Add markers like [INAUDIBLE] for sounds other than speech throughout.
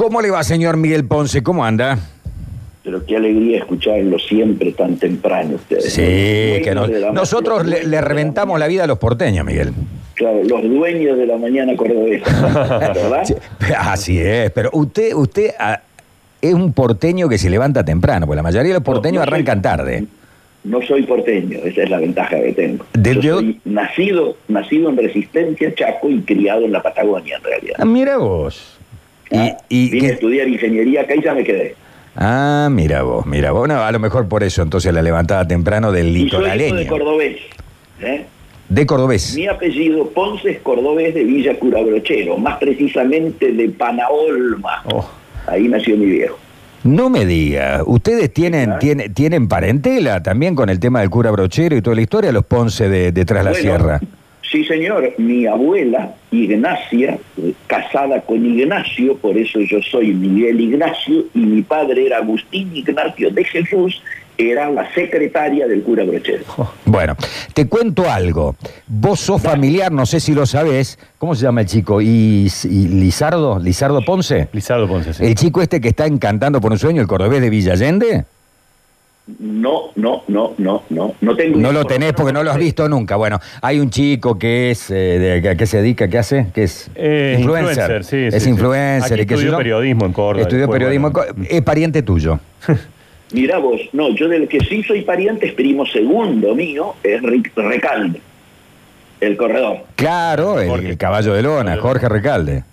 ¿Cómo le va, señor Miguel Ponce? ¿Cómo anda? Pero qué alegría escucharlo siempre tan temprano ustedes. Sí, que no- nosotros le, le reventamos la vida a los porteños, Miguel. Claro, los dueños de la mañana cordobesa, ¿verdad? [LAUGHS] Sí, Así es, pero usted, usted ah, es un porteño que se levanta temprano, porque la mayoría de los porteños No, no soy- arrancan tarde. No soy porteño, esa es la ventaja que tengo. De- Yo yo- soy nacido, nacido en Resistencia, Chaco, y criado en la Patagonia, en realidad. Ah, mira vos. Y, Ah, y Vine a estudiar ingeniería acá y ya me quedé. ah, mira vos, mira vos. No, a lo mejor por eso entonces la levantada temprano del Y soy hijo litoraleño. de cordobés. ¿eh? De cordobés. Mi apellido Ponce es cordobés de Villa Curabrochero, más precisamente de Panaolma. Oh. Ahí nació mi viejo. No me diga, ¿ustedes tienen, tienen, tienen parentela también con el tema del cura brochero y toda la historia, los Ponce de, de Tras la Bueno, Sierra? [LAUGHS] Sí, señor. Mi abuela, Ignacia, eh, casada con Ignacio, por eso yo soy Miguel Ignacio, y mi padre era Agustín Ignacio de Jesús, era la secretaria del cura Brochero. Bueno, te cuento algo. Vos sos familiar, no sé si lo sabés. ¿Cómo se llama el chico? ¿Y, y Lizardo? ¿Lizardo Ponce? Lizardo Ponce, sí. ¿El chico este que está encantando por un sueño, el cordobés de Villallende? No, no, no, no, no. No tengo No lo tenés porque no lo has visto nunca. Bueno, hay un chico que es, eh, de, ¿a qué se dedica? ¿Qué hace? Que es Eh, influencer, sí, Es sí, sí. influencer. Aquí y qué sé estudió periodismo en Córdoba, Estudió después, periodismo en bueno. Córdoba. Es pariente tuyo. [LAUGHS] Mirá vos, no, yo del que sí soy pariente es primo segundo mío, es Recalde, el corredor. Claro, el, el caballo de lona, Jorge Recalde.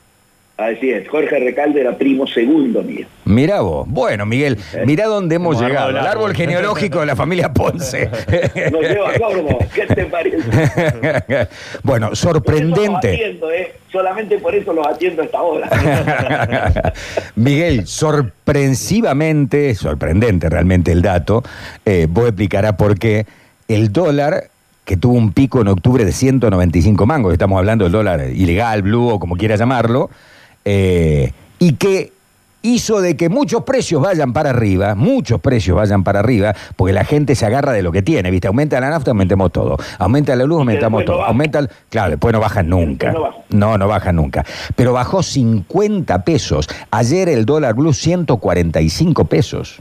Así es, Jorge Recalde era primo segundo mío. Mirá vos. Bueno, Miguel, mirá dónde hemos llegado. El árbol genealógico de la familia Ponce. [LAUGHS] Nos lleva gordo, ¿qué te parece? [LAUGHS] bueno, Por eso los sorprendente. atiendo, ¿eh? Solamente por eso los atiendo a esta hora. [LAUGHS] Miguel, sorpresivamente, sorprendente realmente el dato, eh, vos explicarás por qué el dólar que tuvo un pico en octubre de 195 mangos, estamos hablando del dólar ilegal, blue o como quiera llamarlo, eh, y que hizo de que muchos precios vayan para arriba, muchos precios vayan para arriba, porque la gente se agarra de lo que tiene, ¿viste? Aumenta la nafta, aumentemos todo. Aumenta la luz, aumentamos no todo. baja. Aumenta el- Claro, después no bajan nunca. No baja. No, no baja nunca. Pero bajó 50 pesos. Ayer el dólar blue 145 pesos.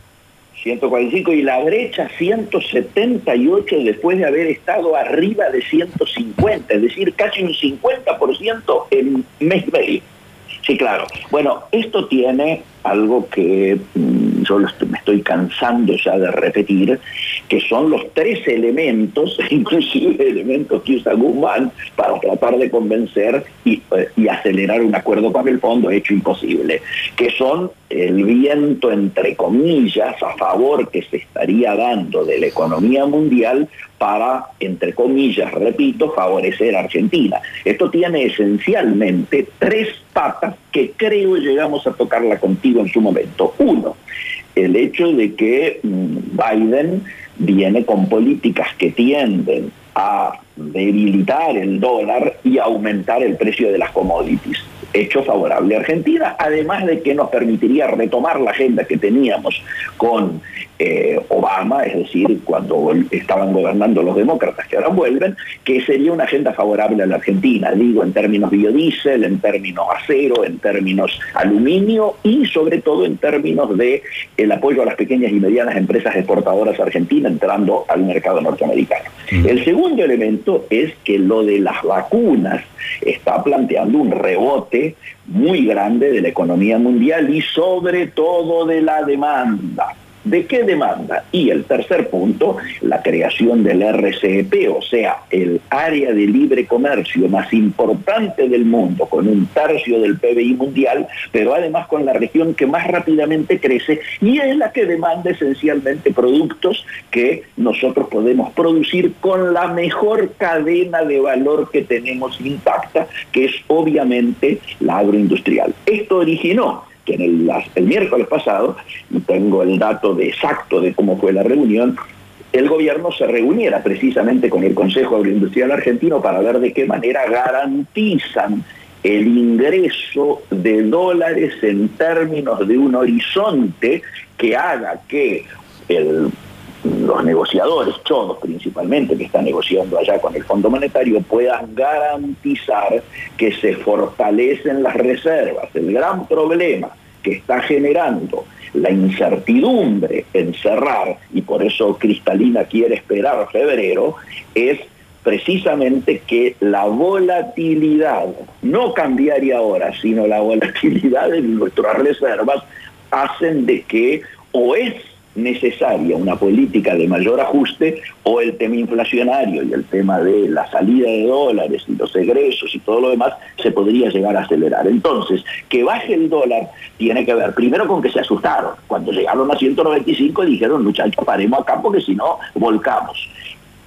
145 y la brecha 178 después de haber estado arriba de 150, es decir, casi un 50% en mes medio. Sí, claro. Bueno, esto tiene algo que mm, yo me estoy cansando ya de repetir, que son los tres elementos, [LAUGHS] inclusive elementos que usa Guzmán para tratar de convencer y, eh, y acelerar un acuerdo con el fondo hecho imposible, que son el viento, entre comillas, a favor que se estaría dando de la economía mundial para, entre comillas, repito, favorecer a Argentina. Esto tiene esencialmente tres patas que creo llegamos a tocarla contigo en su momento. Uno, el hecho de que mm, Biden viene con políticas que tienden a debilitar el dólar y aumentar el precio de las commodities. Hecho favorable a Argentina, además de que nos permitiría retomar la agenda que teníamos con eh, Obama, es decir, cuando estaban gobernando los demócratas que ahora vuelven, que sería una agenda favorable a la Argentina, digo, en términos biodiesel, en términos acero, en términos aluminio y sobre todo en términos de el apoyo a las pequeñas y medianas empresas exportadoras argentinas entrando al mercado norteamericano. El segundo elemento es que lo de las vacunas está planteando un rebote muy grande de la economía mundial y sobre todo de la demanda. ¿De qué demanda? Y el tercer punto, la creación del RCEP, o sea, el área de libre comercio más importante del mundo, con un tercio del PBI mundial, pero además con la región que más rápidamente crece y es la que demanda esencialmente productos que nosotros podemos producir con la mejor cadena de valor que tenemos intacta, que es obviamente la agroindustrial. Esto originó que en el, miércoles pasado, y tengo el dato exacto de cómo fue la reunión, el gobierno se reuniera precisamente con el Consejo Agroindustrial Argentino para ver de qué manera garantizan el ingreso de dólares en términos de un horizonte que haga que el- los negociadores, todos principalmente, que están negociando allá con el Fondo Monetario, puedan garantizar que se fortalecen las reservas. El gran problema que está generando la incertidumbre en cerrar, y por eso Cristalina quiere esperar febrero, es precisamente que la volatilidad, no cambiaría ahora, sino la volatilidad de nuestras reservas, hacen de que o es necesaria una política de mayor ajuste o el tema inflacionario y el tema de la salida de dólares y los egresos y todo lo demás se podría llegar a acelerar. Entonces, que baje el dólar tiene que ver primero con que se asustaron. Cuando llegaron a 195 dijeron, muchachos, paremos acá porque si no, volcamos.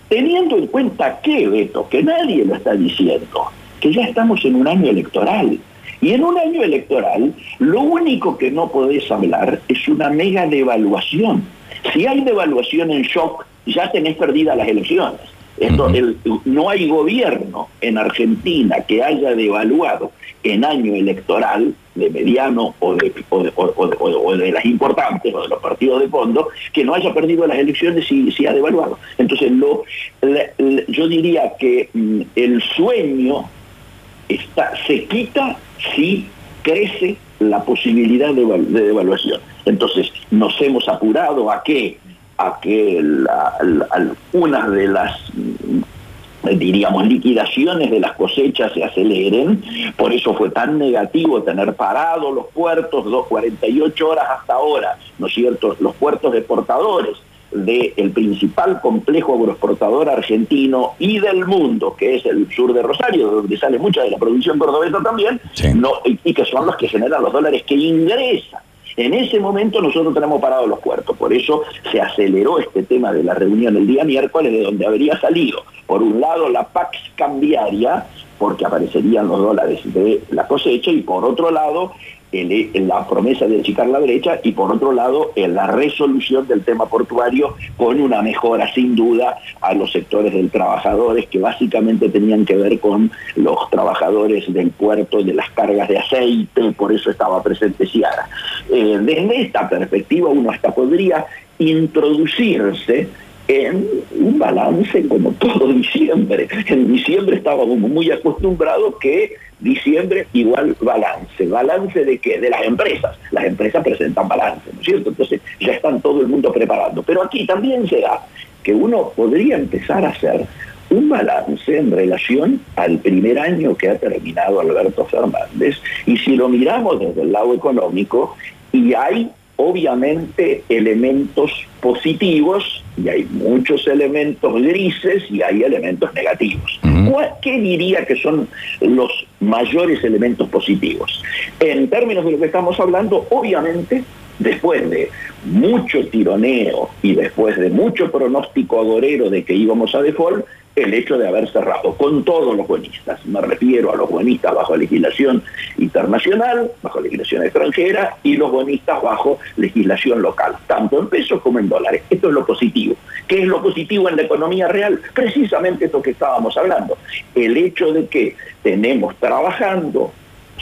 Teniendo en cuenta que, Beto, que nadie lo está diciendo, que ya estamos en un año electoral. Y en un año electoral, lo único que no podés hablar es una mega devaluación. Si hay devaluación en shock, ya tenés perdidas las elecciones. no hay gobierno en Argentina que haya devaluado en año electoral de mediano o de, o de, las importantes o de los partidos de fondo que no haya perdido las elecciones y si ha devaluado. Entonces lo, yo diría que mm, el sueño está, se quita si crece la posibilidad de, devaluación. Entonces, nos hemos apurado a que, a que algunas de las diríamos, liquidaciones de las cosechas se aceleren, por eso fue tan negativo tener parados los puertos, 2.48 horas hasta ahora, ¿no es cierto?, los puertos exportadores del principal complejo agroexportador argentino y del mundo, que es el sur de Rosario, donde sale mucha de la producción cordobesa también, no, y, que son los que generan los dólares que ingresan. En ese momento nosotros tenemos parados los puertos, por eso se aceleró este tema de la reunión el día miércoles, de donde habría salido, por un lado, la PAX cambiaria, porque aparecerían los dólares de la cosecha, y por otro lado, la promesa de achicar la brecha y por otro lado la resolución del tema portuario con una mejora sin duda a los sectores del trabajadores que básicamente tenían que ver con los trabajadores del puerto de las cargas de aceite, por eso estaba presente Ciara. Eh, desde esta perspectiva uno hasta podría introducirse en un balance como todo diciembre. En diciembre estábamos muy acostumbrados que diciembre igual balance. ¿Balance de qué? De las empresas. Las empresas presentan balance, ¿no es cierto? Entonces ya están todo el mundo preparando. Pero aquí también se da que uno podría empezar a hacer un balance en relación al primer año que ha terminado Alberto Fernández y si lo miramos desde el lado económico y hay obviamente elementos positivos y hay muchos elementos grises y hay elementos negativos. ¿Qué diría que son los mayores elementos positivos? En términos de lo que estamos hablando, obviamente, después de mucho tironeo y después de mucho pronóstico agorero de que íbamos a default, el hecho de haber cerrado con todos los buenistas. Me refiero a los buenistas bajo legislación internacional, bajo legislación extranjera y los buenistas bajo legislación local, tanto en pesos como en dólares. Esto es lo positivo. ¿Qué es lo positivo en la economía real? Precisamente esto que estábamos hablando. El hecho de que tenemos trabajando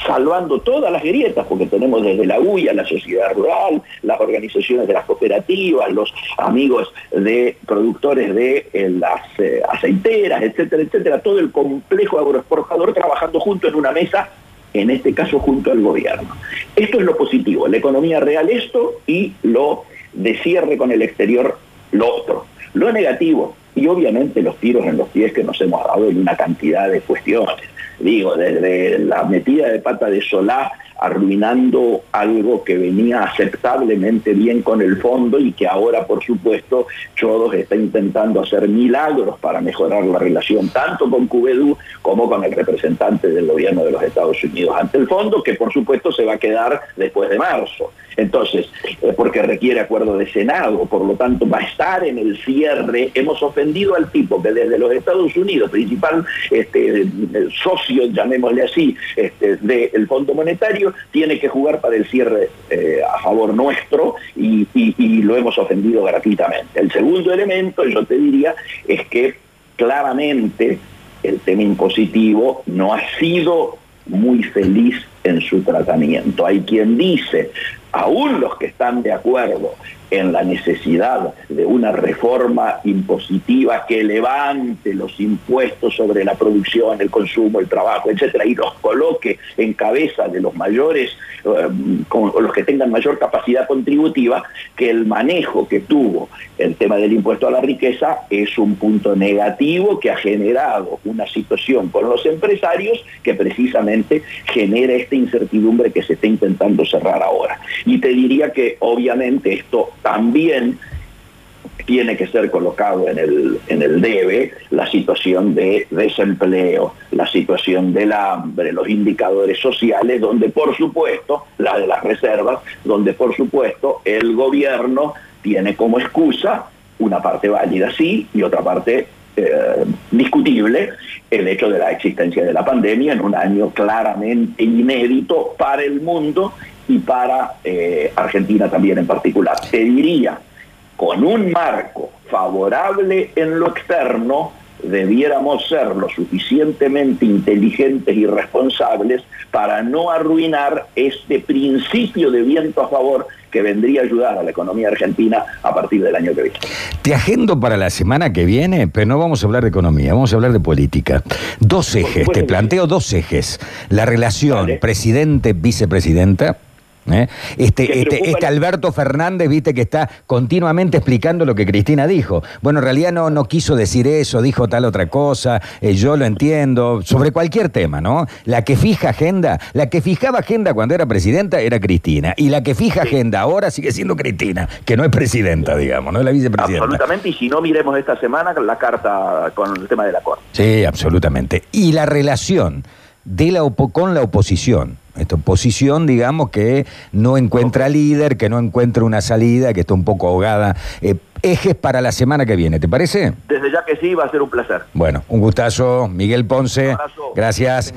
salvando todas las grietas, porque tenemos desde la UIA, la sociedad rural, las organizaciones de las cooperativas, los amigos de productores de eh, las eh, aceiteras, etcétera, etcétera, todo el complejo agroexportador trabajando junto en una mesa, en este caso junto al gobierno. Esto es lo positivo, la economía real esto y lo de cierre con el exterior lo otro. Lo negativo, y obviamente los tiros en los pies que nos hemos dado en una cantidad de cuestiones digo, desde la metida de pata de Solá arruinando algo que venía aceptablemente bien con el fondo y que ahora, por supuesto, Chodos está intentando hacer milagros para mejorar la relación tanto con Cubedú como con el representante del gobierno de los Estados Unidos ante el fondo, que por supuesto se va a quedar después de marzo. Entonces, eh, porque requiere acuerdo de Senado, por lo tanto va a estar en el cierre. Hemos ofendido al tipo que desde los Estados Unidos, principal este, socio, llamémosle así, este, del Fondo Monetario, tiene que jugar para el cierre eh, a favor nuestro y, y lo hemos ofendido gratuitamente. El segundo elemento, yo te diría, es que claramente el tema impositivo no ha sido muy feliz en su tratamiento. Hay quien dice, aún los que están de acuerdo en la necesidad de una reforma impositiva que levante los impuestos sobre la producción, el consumo, el trabajo, etcétera, y los coloque en cabeza de los mayores, eh, con los que tengan mayor capacidad contributiva, que el manejo que tuvo el tema del impuesto a la riqueza es un punto negativo que ha generado una situación con los empresarios que precisamente genera esta incertidumbre que se está intentando cerrar ahora. Y te diría que obviamente esto también tiene que ser colocado en el, en el debe la situación de desempleo, la situación del hambre, los indicadores sociales, donde por supuesto, la de las reservas, donde por supuesto el gobierno tiene como excusa una parte válida sí y otra parte eh, discutible el hecho de la existencia de la pandemia en un año claramente inédito para el mundo y para eh, Argentina también en particular. Te diría, con un marco favorable en lo externo, debiéramos ser lo suficientemente inteligentes y responsables para no arruinar este principio de viento a favor que vendría a ayudar a la economía argentina a partir del año que viene. Te agendo para la semana que viene, pero no vamos a hablar de economía, vamos a hablar de política. Dos ejes, te planteo dos ejes. La relación presidente-vicepresidenta ¿eh? Este, este, este, Alberto Fernández, viste, que está continuamente explicando lo que Cristina dijo. Bueno, en realidad no, no quiso decir eso, dijo tal otra cosa, eh, yo lo entiendo, sobre cualquier tema, ¿no? La que fija agenda, la que fijaba agenda cuando era presidenta era Cristina, y la que fija agenda ahora sigue siendo Cristina, que no es presidenta, digamos, no es la vicepresidenta. Absolutamente, y si no miremos esta semana la carta con el tema de la Corte. Sí, absolutamente. Y la relación de la con la oposición esta oposición, digamos, que no encuentra líder, que no encuentra una salida, que está un poco ahogada. Eh, ejes para la semana que viene, ¿te parece? Desde ya que sí, va a ser un placer. Bueno, un gustazo, Miguel Ponce. Gracias.